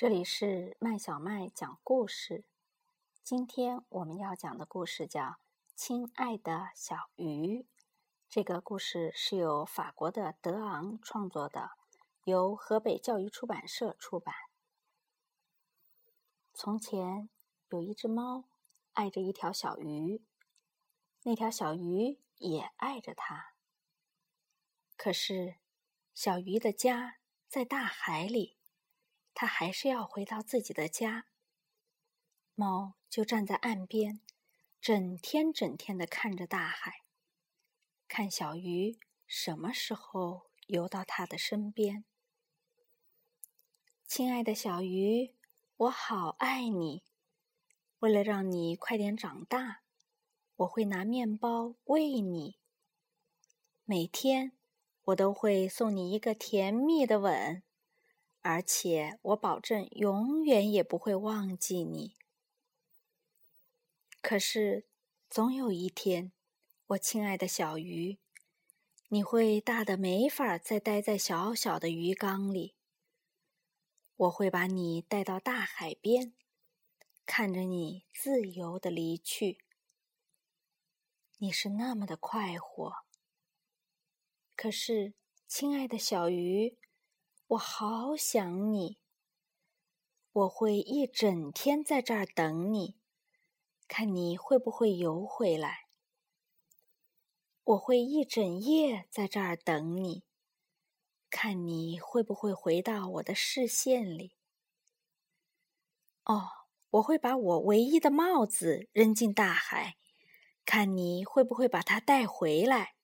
这里是麦小麦讲故事。今天我们要讲的故事叫《亲爱的小鱼》。这个故事是由法国的德昂创作的，由河北教育出版社出版。从前有一只猫，爱着一条小鱼，那条小鱼也爱着它。可是，小鱼的家在大海里。他还是要回到自己的家。猫就站在岸边，整天整天的看着大海，看小鱼什么时候游到它的身边。亲爱的小鱼，我好爱你。为了让你快点长大，我会拿面包喂你。每天，我都会送你一个甜蜜的吻。而且我保证永远也不会忘记你。可是，总有一天，我亲爱的小鱼，你会大的没法再待在小小的鱼缸里。我会把你带到大海边，看着你自由的离去。你是那么的快活。可是，亲爱的小鱼。我好想你，我会一整天在这儿等你，看你会不会游回来。我会一整夜在这儿等你，看你会不会回到我的视线里。哦，我会把我唯一的帽子扔进大海，看你会不会把它带回来。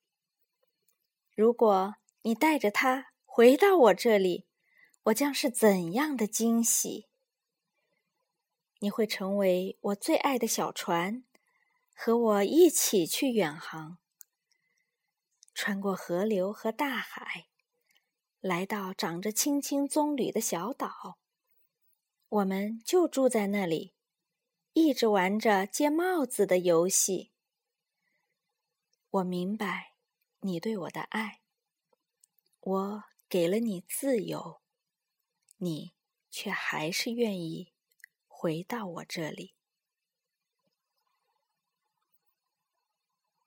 如果你带着它，回到我这里，我将是怎样的惊喜！你会成为我最爱的小船，和我一起去远航，穿过河流和大海，来到长着青青棕榈的小岛。我们就住在那里，一直玩着接帽子的游戏。我明白你对我的爱，我。给了你自由，你却还是愿意回到我这里。